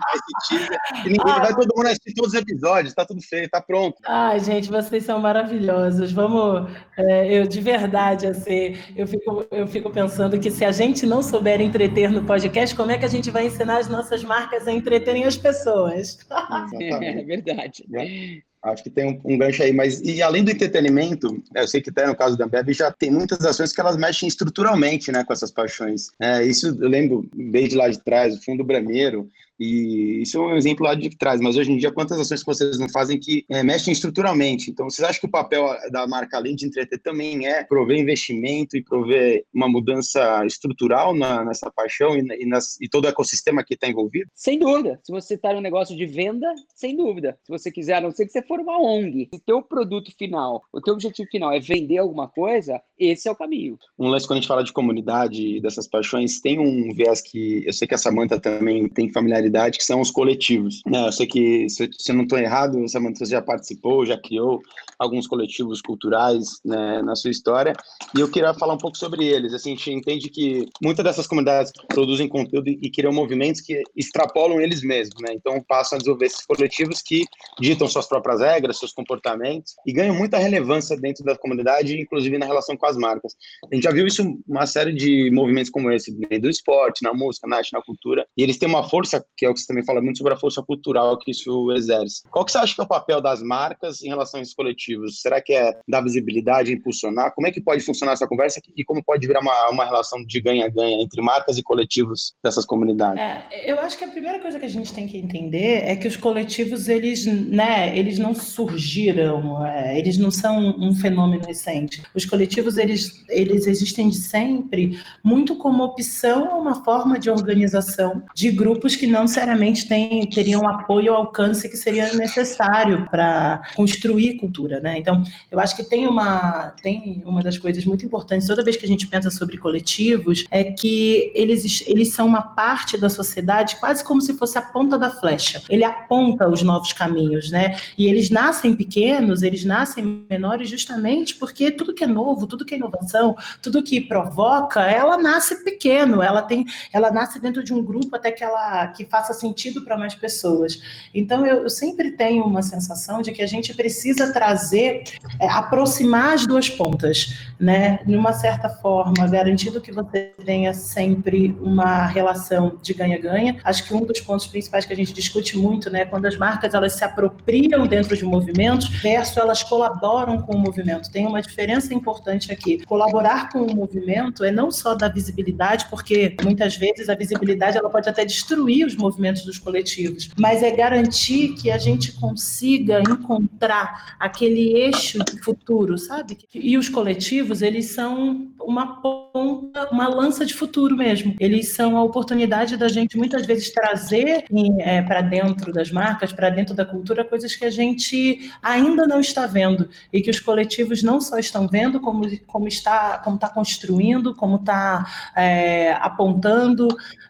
E ninguém, vai todo mundo assistir todos os episódios, tá tudo feito, tá pronto. Ai, gente, vocês são maravilhosos. Vamos, é, eu de verdade, assim, eu fico, eu fico pensando que se a gente não souber entreter no podcast, como é que a gente vai ensinar as nossas marcas a entreterem as pessoas. <laughs> é verdade. É. Acho que tem um, um, gancho aí, mas e além do entretenimento, né, eu sei que até no caso da Ambev já tem muitas ações que elas mexem estruturalmente, né, com essas paixões. É, isso eu lembro desde lá de trás, o Fundo Brameiro, e isso é um exemplo lá de trás, mas hoje em dia, quantas ações que vocês não fazem que é, mexem estruturalmente? Então, vocês acham que o papel da marca, além de entreter, também é prover investimento e prover uma mudança estrutural na, nessa paixão e, e, nas, e, todo o ecossistema que está envolvido? Sem dúvida. Se você está no negócio de venda, sem dúvida. Se você quiser, a não ser que você for uma ONG, o teu produto final, o teu objetivo final é vender alguma coisa, esse é o caminho. Um lance, quando a gente fala de comunidade, dessas paixões, tem um viés que eu sei que a Samanta também tem familiaridade que são os coletivos. Né? Eu sei que, se eu não estou errado, Samantha, você já participou, já criou alguns coletivos culturais né, na sua história, e eu queria falar um pouco sobre eles. Assim, a gente entende que muitas dessas comunidades produzem conteúdo e criam movimentos que extrapolam eles mesmos, né? então passam a desenvolver esses coletivos que ditam suas próprias regras, seus comportamentos, e ganham muita relevância dentro da comunidade, inclusive na relação com as marcas. A gente já viu isso uma série de movimentos como esse, do esporte, na música, na arte, na cultura, e eles têm uma força que é o que você também fala muito sobre a força cultural que isso exerce. Qual que você acha que é o papel das marcas em relação a esses coletivos? Será que é dar visibilidade, impulsionar? Como é que pode funcionar essa conversa e como pode virar uma, uma relação de ganha-ganha entre marcas e coletivos dessas comunidades? É, eu acho que a primeira coisa que a gente tem que entender é que os coletivos, eles, né, eles não surgiram, é, eles não são um fenômeno recente. Os coletivos, eles, eles existem de sempre muito como opção, uma forma de organização de grupos que não necessariamente tem, teriam apoio ou alcance que seria necessário para construir cultura, né? Então, eu acho que tem uma, tem uma das coisas muito importantes toda vez que a gente pensa sobre coletivos é que eles, eles são uma parte da sociedade quase como se fosse a ponta da flecha. Ele aponta os novos caminhos, né? E eles nascem pequenos, eles nascem menores justamente porque tudo que é novo, tudo que é inovação, tudo que provoca, ela nasce pequeno, ela tem, ela nasce dentro de um grupo até que ela que faça sentido para mais pessoas. Então, eu, eu, sempre tenho uma sensação de que a gente precisa trazer, é, aproximar as duas pontas, né? De uma certa forma, garantindo que você tenha sempre uma relação de ganha-ganha. Acho que um dos pontos principais que a gente discute muito, né, quando as marcas elas se apropriam dentro de movimentos versus elas colaboram com o movimento. Tem uma diferença importante aqui. Colaborar com o movimento é não só dar visibilidade, porque muitas vezes a visibilidade ela pode até destruir os movimentos dos coletivos, mas é garantir que a gente consiga encontrar aquele eixo de futuro, sabe? E os coletivos, eles são uma ponta, uma lança de futuro mesmo. Eles são a oportunidade da gente muitas vezes trazer é, para dentro das marcas, para dentro da cultura, coisas que a gente ainda não está vendo e que os coletivos não só estão vendo, como, como está como está construindo, como está é, apontando.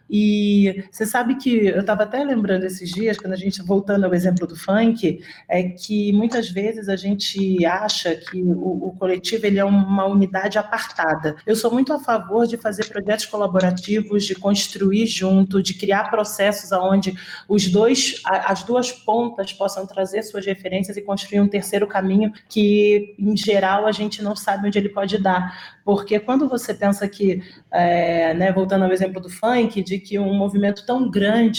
E você sabe que eu estava até lembrando esses dias, quando a gente, voltando ao exemplo do funk, é que muitas vezes a gente acha que o, o coletivo ele é uma unidade apartada. Eu sou muito a favor de fazer projetos colaborativos, de construir junto, de criar processos onde os dois, as duas pontas possam trazer suas referências e construir um terceiro caminho que, em geral, a gente não sabe onde ele pode dar. Porque quando você pensa que, é, né, voltando ao exemplo do funk, de que um movimento tão grande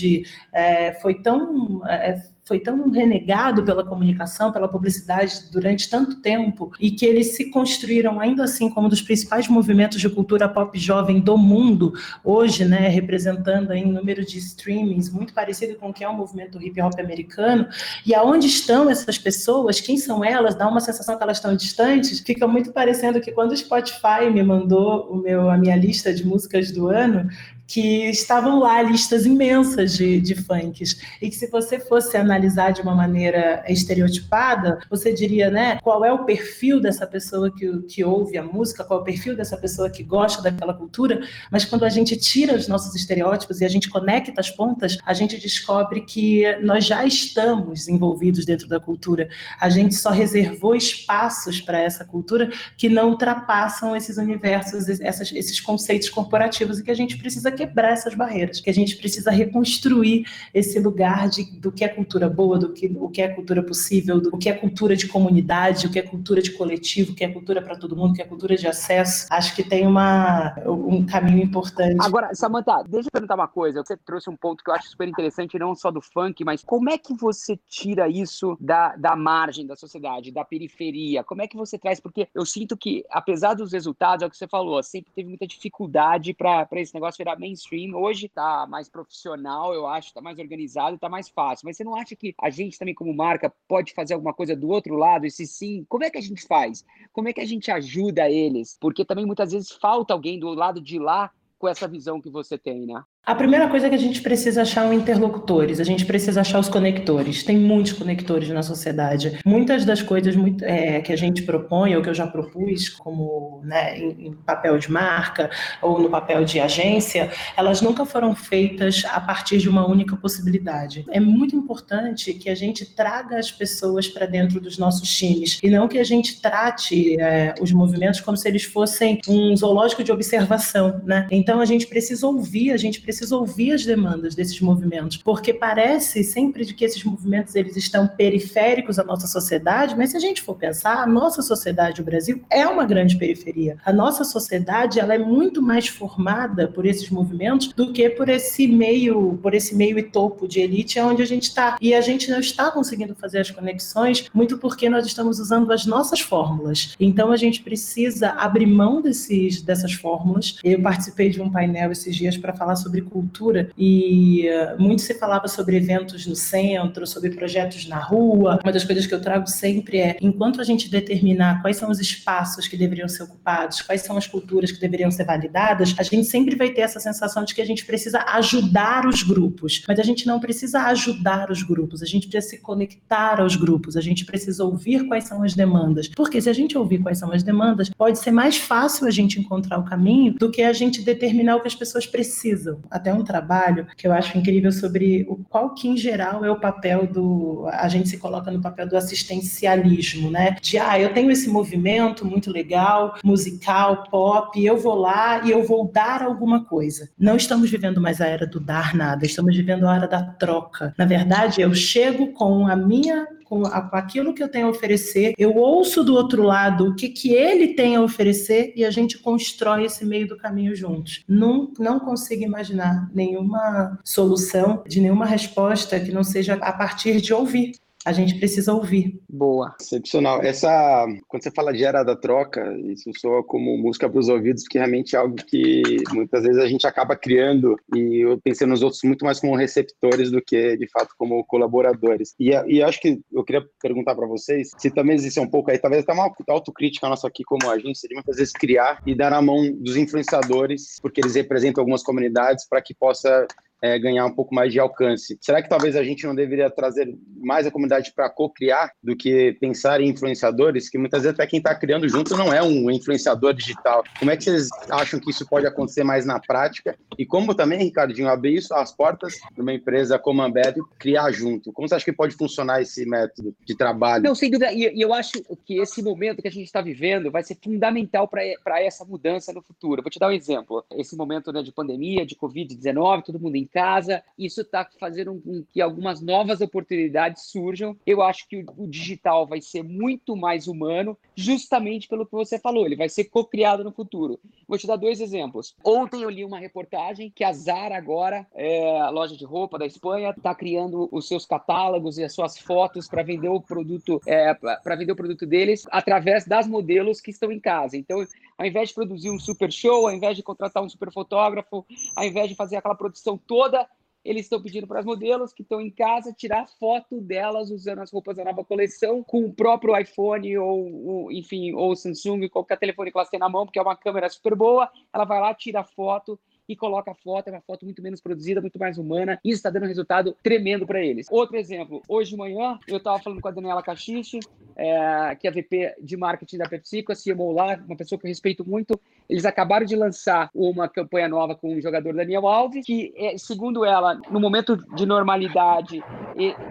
é, foi tão. É, foi tão renegado pela comunicação, pela publicidade durante tanto tempo e que eles se construíram ainda assim como um dos principais movimentos de cultura pop jovem do mundo, hoje, né, representando em número de streamings muito parecido com o que é o movimento hip hop americano, e aonde estão essas pessoas, quem são elas, dá uma sensação que elas estão distantes, fica muito parecendo que quando o Spotify me mandou o meu, a minha lista de músicas do ano, que estavam lá listas imensas de, de funks e que se você fosse analisar de uma maneira estereotipada, você diria, né, qual é o perfil dessa pessoa que, que ouve a música, qual é o perfil dessa pessoa que gosta daquela cultura, mas quando a gente tira os nossos estereótipos e a gente conecta as pontas, a gente descobre que nós já estamos envolvidos dentro da cultura. A gente só reservou espaços para essa cultura que não ultrapassam esses universos, essas, esses conceitos corporativos e que a gente precisa quebrar essas barreiras, que a gente precisa reconstruir esse lugar de, do que é cultura boa, do que, o que é cultura possível, do que é cultura de comunidade, o que é cultura de coletivo, o que é cultura para todo mundo, o que é cultura de acesso. Acho que tem uma, um caminho importante. Agora, Samantha, deixa eu perguntar uma coisa. Você trouxe um ponto que eu acho super interessante, não só do funk, mas como é que você tira isso da, da margem da sociedade, da periferia? Como é que você traz? Porque eu sinto que, apesar dos resultados, é o que você falou, sempre teve muita dificuldade para esse negócio virar mainstream. Hoje está mais profissional, eu acho, está mais organizado, está mais fácil. Mas você não acha que a gente também, como marca, pode fazer alguma coisa do outro lado? E se sim, como é que a gente faz? Como é que a gente ajuda eles? Porque também muitas vezes falta alguém do lado de lá com essa visão que você tem, né? A primeira coisa é que a gente precisa achar interlocutores, a gente precisa achar os conectores. Tem muitos conectores na sociedade. Muitas das coisas muito, é, que a gente propõe, ou que eu já propus, como né, em, em, papel de marca ou no papel de agência, elas nunca foram feitas a partir de uma única possibilidade. É muito importante que a gente traga as pessoas para dentro dos nossos times e não que a gente trate é, os movimentos como se eles fossem um zoológico de observação. Né? Então a gente precisa ouvir, a gente precisa precisa ouvir as demandas desses movimentos, porque parece sempre de que esses movimentos eles estão periféricos à nossa sociedade, mas se a gente for pensar, a nossa sociedade, o Brasil, é uma grande periferia. A nossa sociedade ela é muito mais formada por esses movimentos do que por esse meio, por esse meio e topo de elite onde a gente está. E a gente não está conseguindo fazer as conexões muito porque nós estamos usando as nossas fórmulas. Então a gente precisa abrir mão desses, dessas fórmulas. Eu participei de um painel esses dias para falar sobre cultura e uh, muito se falava sobre eventos no centro, sobre projetos na rua. Uma das coisas que eu trago sempre é, enquanto a gente determinar quais são os espaços que deveriam ser ocupados, quais são as culturas que deveriam ser validadas, a gente sempre vai ter essa sensação de que a gente precisa ajudar os grupos, mas a gente não precisa ajudar os grupos, a gente precisa se conectar aos grupos, a gente precisa ouvir quais são as demandas, porque se a gente ouvir quais são as demandas, pode ser mais fácil a gente encontrar o caminho do que a gente determinar o que as pessoas precisam até um trabalho que eu acho incrível sobre o qual que em geral é o papel do a gente se coloca no papel do assistencialismo, né? De ah, eu tenho esse movimento muito legal, musical, pop, eu vou lá e eu vou dar alguma coisa. Não estamos vivendo mais a era do dar nada, estamos vivendo a era da troca. Na verdade, eu chego com a minha com, aquilo que eu tenho a oferecer, eu ouço do outro lado o que, que ele tem a oferecer e a gente constrói esse meio do caminho juntos. Não, não consigo imaginar nenhuma solução, de nenhuma resposta que não seja a partir de ouvir a gente precisa ouvir. Boa. Excepcional. Essa, quando você fala de era da troca, isso soa como música para os ouvidos, que realmente é algo que muitas vezes a gente acaba criando e eu pensei nos outros muito mais como receptores do que, de fato, como colaboradores. E, e acho que eu queria perguntar para vocês se também existe um pouco aí, talvez até uma autocrítica nossa aqui como agência, de muitas vezes criar e dar na mão dos influenciadores, porque eles representam algumas comunidades, para que possa é, ganhar um pouco mais de alcance. Será que talvez a gente não deveria trazer mais a comunidade para co-criar do que pensar em influenciadores, que muitas vezes até quem está criando junto não é um influenciador digital? Como é que vocês acham que isso pode acontecer mais na prática? E como também, Ricardinho, abrir isso as portas de uma empresa como a Ambev criar junto? Como você acha que pode funcionar esse método de trabalho? Não, sem dúvida. E eu acho que esse momento que a gente está vivendo vai ser fundamental para essa mudança no futuro. vou te dar um exemplo. Esse momento né, de pandemia, de Covid-19, todo mundo em casa. Isso está fazendo com que algumas novas oportunidades surjam. Eu acho que o, digital vai ser muito mais humano, justamente pelo que você falou. Ele vai ser co-criado no futuro. Vou te dar dois exemplos. Ontem eu li uma reportagem que a Zara agora, é, a loja de roupa da Espanha, está criando os seus catálogos e as suas fotos para vender o produto, é, para vender o produto deles através das modelos que estão em casa. Então, ao invés de produzir um super show, ao invés de contratar um super fotógrafo, ao invés de fazer aquela produção toda, eles estão pedindo para as modelos que estão em casa tirar foto delas usando as roupas da nova coleção com o próprio iPhone ou, enfim, ou Samsung, qualquer telefone que elas têm na mão, porque é uma câmera super boa. Ela vai lá, tira foto e coloca a foto, é uma foto muito menos produzida, muito mais humana. Isso está dando um resultado tremendo para eles. Outro exemplo, hoje de manhã eu estava falando com a Daniela Cachiche, é, que é a VP de marketing da PepsiCo, a CMO lá, uma pessoa que eu respeito muito. Eles acabaram de lançar uma campanha nova com o jogador Daniel Alves, que, é, segundo ela, no momento de normalidade,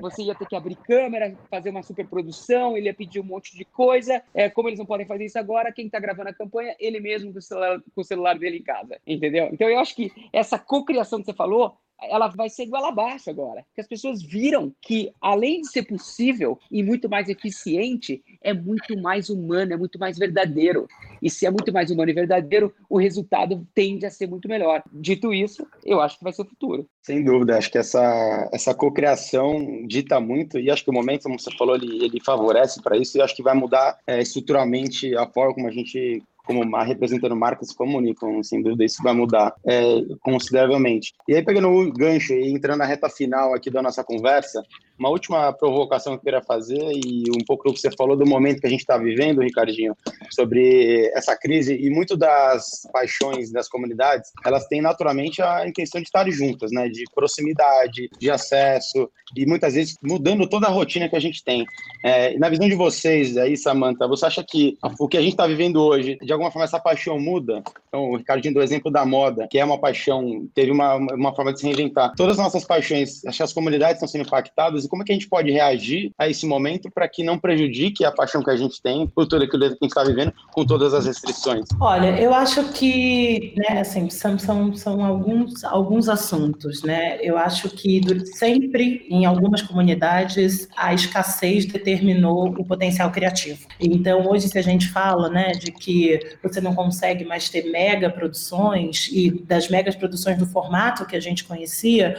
você ia ter que abrir câmera, fazer uma superprodução, ele ia pedir um monte de coisa. É, como eles não podem fazer isso agora, quem está gravando a campanha, ele mesmo com o, celular, com o celular dele em casa, entendeu? Então eu acho que essa cocriação que você falou ela vai ser igual abaixo agora. Porque as pessoas viram que, além de ser possível e muito mais eficiente, é muito mais humano, é muito mais verdadeiro. E se é muito mais humano e verdadeiro, o resultado tende a ser muito melhor. Dito isso, eu acho que vai ser o futuro. Sem dúvida, acho que essa, essa cocriação dita muito, e acho que o momento, como você falou, ele, ele favorece para isso, e acho que vai mudar é, estruturalmente a forma como a gente como representando marcas comunicam, sem dúvida isso vai mudar é, consideravelmente. E aí, pegando o gancho e entrando na reta final aqui da nossa conversa, uma última provocação que eu queria fazer e um pouco do que você falou do momento que a gente está vivendo, Ricardinho, sobre essa crise e muito das paixões das comunidades, elas têm naturalmente a intenção de estar juntas, né, de proximidade, de acesso e muitas vezes mudando toda a rotina que a gente tem. É, na visão de vocês aí, Samantha, você acha que o que a gente está vivendo hoje, de alguma forma essa paixão muda? Então, o Ricardinho do exemplo da moda, que é uma paixão, teve uma, uma forma de se reinventar. Todas as nossas paixões, acho que as comunidades estão sendo impactadas como é que a gente pode reagir a esse momento para que não prejudique a paixão que a gente tem por tudo aquilo que a gente está vivendo, com todas as restrições? Olha, eu acho que, né, assim, são, são, são alguns, alguns assuntos, né? Eu acho que sempre, em algumas comunidades, a escassez determinou o potencial criativo. Então, hoje, se a gente fala, né, de que você não consegue mais ter mega produções e das megas produções do formato que a gente conhecia,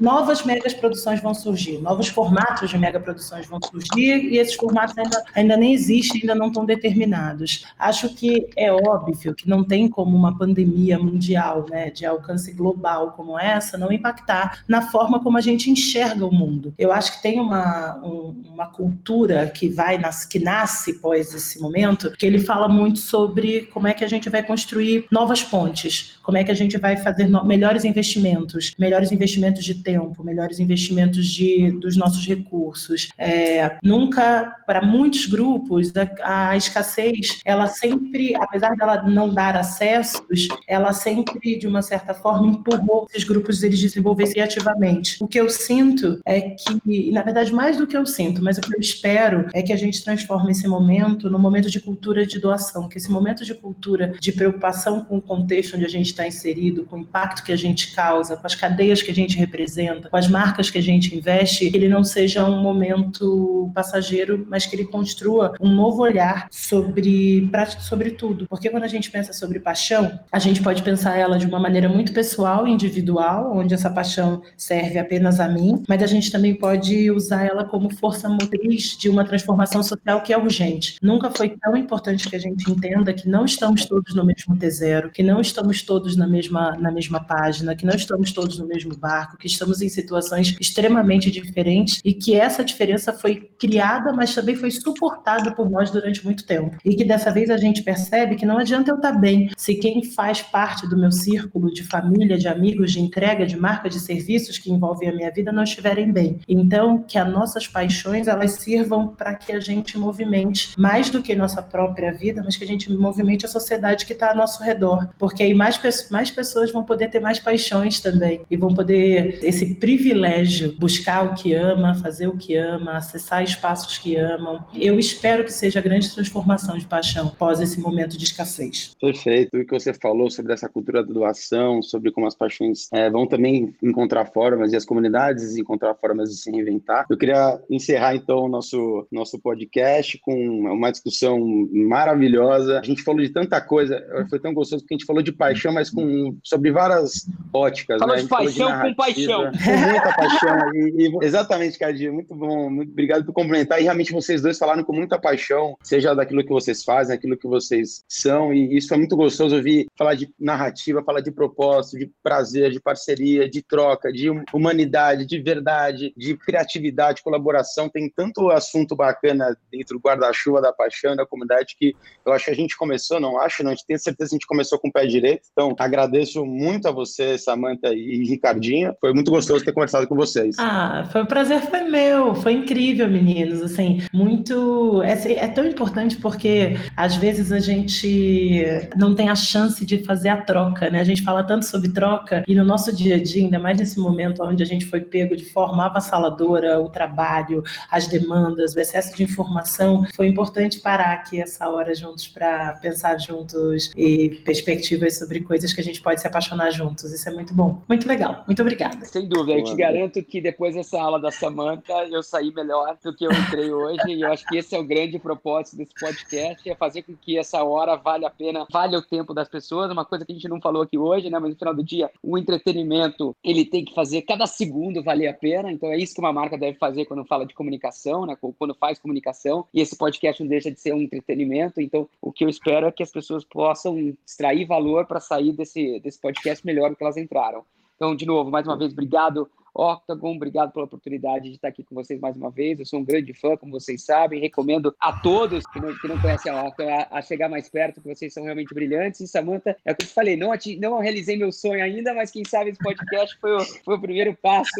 novas megas produções vão surgir, novos formatos de megaproduções vão surgir e esses formatos ainda, ainda nem existem, ainda não estão determinados. Acho que é óbvio que não tem como uma pandemia mundial, né, de alcance global como essa, não impactar na forma como a gente enxerga o mundo. Eu acho que tem uma, um, uma cultura que vai que nasce pós esse momento, que ele fala muito sobre como é que a gente vai construir novas pontes, como é que a gente vai fazer no, melhores investimentos, melhores investimentos de tempo, melhores investimentos de, dos nossos recursos. É, nunca, para muitos grupos, a, a, escassez, ela sempre, apesar dela não dar acessos, ela sempre, de uma certa forma, empurrou esses grupos eles desenvolverem criativamente. O que eu sinto é que, na verdade, mais do que eu sinto, mas o que eu espero é que a gente transforme esse momento no momento de cultura de doação, que esse momento de cultura de preocupação com o contexto onde a gente está inserido, com o impacto que a gente causa, com as cadeias que a gente representa, com as marcas que a gente investe, ele não seja um momento passageiro, mas que ele construa um novo olhar sobre, sobre tudo. Porque quando a gente pensa sobre paixão, a gente pode pensar ela de uma maneira muito pessoal e individual, onde essa paixão serve apenas a mim, mas a gente também pode usar ela como força motriz de uma transformação social que é urgente. Nunca foi tão importante que a gente entenda que não estamos todos no mesmo T0, que não estamos todos na mesma, na mesma página, que não estamos todos no mesmo barco, que estamos em situações extremamente diferentes e que essa diferença foi criada, mas também foi suportada por nós durante muito tempo. E que dessa vez a gente percebe que não adianta eu estar bem se quem faz parte do meu círculo de família, de amigos, de entrega, de marca de serviços que envolvem a minha vida não estiverem bem. Então, que as nossas paixões elas sirvam para que a gente movimente mais do que nossa própria vida, mas que a gente movimente a sociedade que está ao nosso redor, porque aí mais, mais pessoas vão poder ter mais paixões também e vão poder esse privilégio buscar o que ama ama, fazer o que ama, acessar espaços que amam. Eu espero que seja a grande transformação de paixão pós esse momento de escassez. Perfeito. O que você falou sobre essa cultura da doação, sobre como as paixões é, vão também encontrar formas e as comunidades encontrar formas de se reinventar. Eu queria encerrar então o nosso, nosso podcast com uma discussão maravilhosa. A gente falou de tanta coisa, foi tão gostoso porque a gente falou de paixão, mas com, sobre várias óticas. Falou né? de paixão de com paixão. Com muita paixão. E, e, exatamente, Cadinho. Muito bom. Muito obrigado por complementar. E realmente vocês dois falaram com muita paixão, seja daquilo que vocês fazem, aquilo que vocês são. E isso é muito gostoso ouvir falar de narrativa, falar de propósito, de prazer, de parceria, de troca, de humanidade, de verdade, de criatividade, colaboração. Tem tanto assunto bacana dentro do guarda-chuva da paixão da comunidade que eu acho que a gente começou, não acho, não, a gente tem certeza que a gente começou com o pé direito. Então, agradeço muito a você, Samanta e Ricardinho. Foi muito gostoso ter conversado com vocês. Ah, foi um prazer, foi meu. Foi incrível, meninos. Assim, muito. É, é tão importante porque às vezes a gente não tem a chance de fazer a troca, né? A gente fala tanto sobre troca e no nosso dia a dia, ainda mais nesse momento onde a gente foi pego de forma avassaladora, o trabalho, as demandas, o excesso de informação, foi importante parar aqui essa hora juntos para pensar juntos e perspectivas sobre coisas que a gente pode se apaixonar juntos. Isso é muito bom. Muito legal. Muito obrigada. Sem dúvida. Eu te garanto que depois dessa aula da Samanta, eu saí melhor do que eu entrei hoje. E eu acho que esse é o grande propósito desse podcast, é fazer com que essa hora vale a pena, vale o tempo das pessoas. Uma coisa que a gente não falou aqui hoje, né? Mas no final do dia, o entretenimento, ele tem que fazer cada segundo valer a pena. Então é isso que uma marca deve fazer quando fala de comunicação, né? Quando faz comunicação. E esse podcast não deixa de ser um entretenimento. Então, o que eu espero é que as pessoas possam extrair valor para sair desse, desse podcast melhor do que elas entraram. Então, de novo, mais uma vez, obrigado Octagon, obrigado pela oportunidade de estar aqui com vocês mais uma vez. Eu sou um grande fã, como vocês sabem. Recomendo a todos que não, que não conhecem a Octagon a, a, chegar mais perto, que vocês são realmente brilhantes. E Samantha, é o que eu te falei, não, não realizei meu sonho ainda, mas quem sabe esse podcast foi o, foi o primeiro passo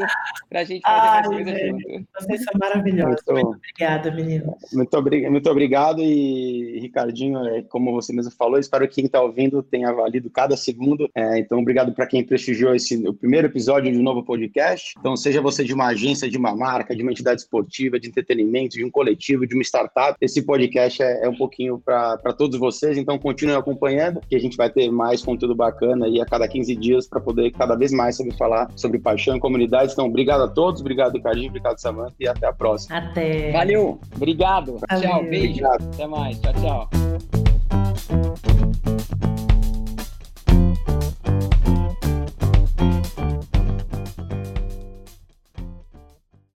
para a gente fazer Ai, mais coisas junto. Vocês são maravilhosos. Muito, muito obrigada, meninos. Muito, obrigado, muito obrigado. E, Ricardinho, é, como você mesmo falou, espero que quem está ouvindo tenha valido cada segundo. É, então, obrigado para quem prestigiou esse, o primeiro episódio de um novo podcast podcast. Então, seja você de uma agência, de uma marca, de uma entidade esportiva, de entretenimento, de um coletivo, de uma startup, esse podcast é, é um pouquinho para todos vocês. Então, continue acompanhando, que a gente vai ter mais conteúdo bacana aí a cada 15 dias para poder cada vez mais saber falar sobre paixão e comunidade. Então, obrigado a todos, obrigado, Ricardinho, obrigado, Samanta, e até a próxima. Até. Valeu, obrigado. Valeu. Tchau, beijo. Obrigado. Até mais. Tchau, tchau.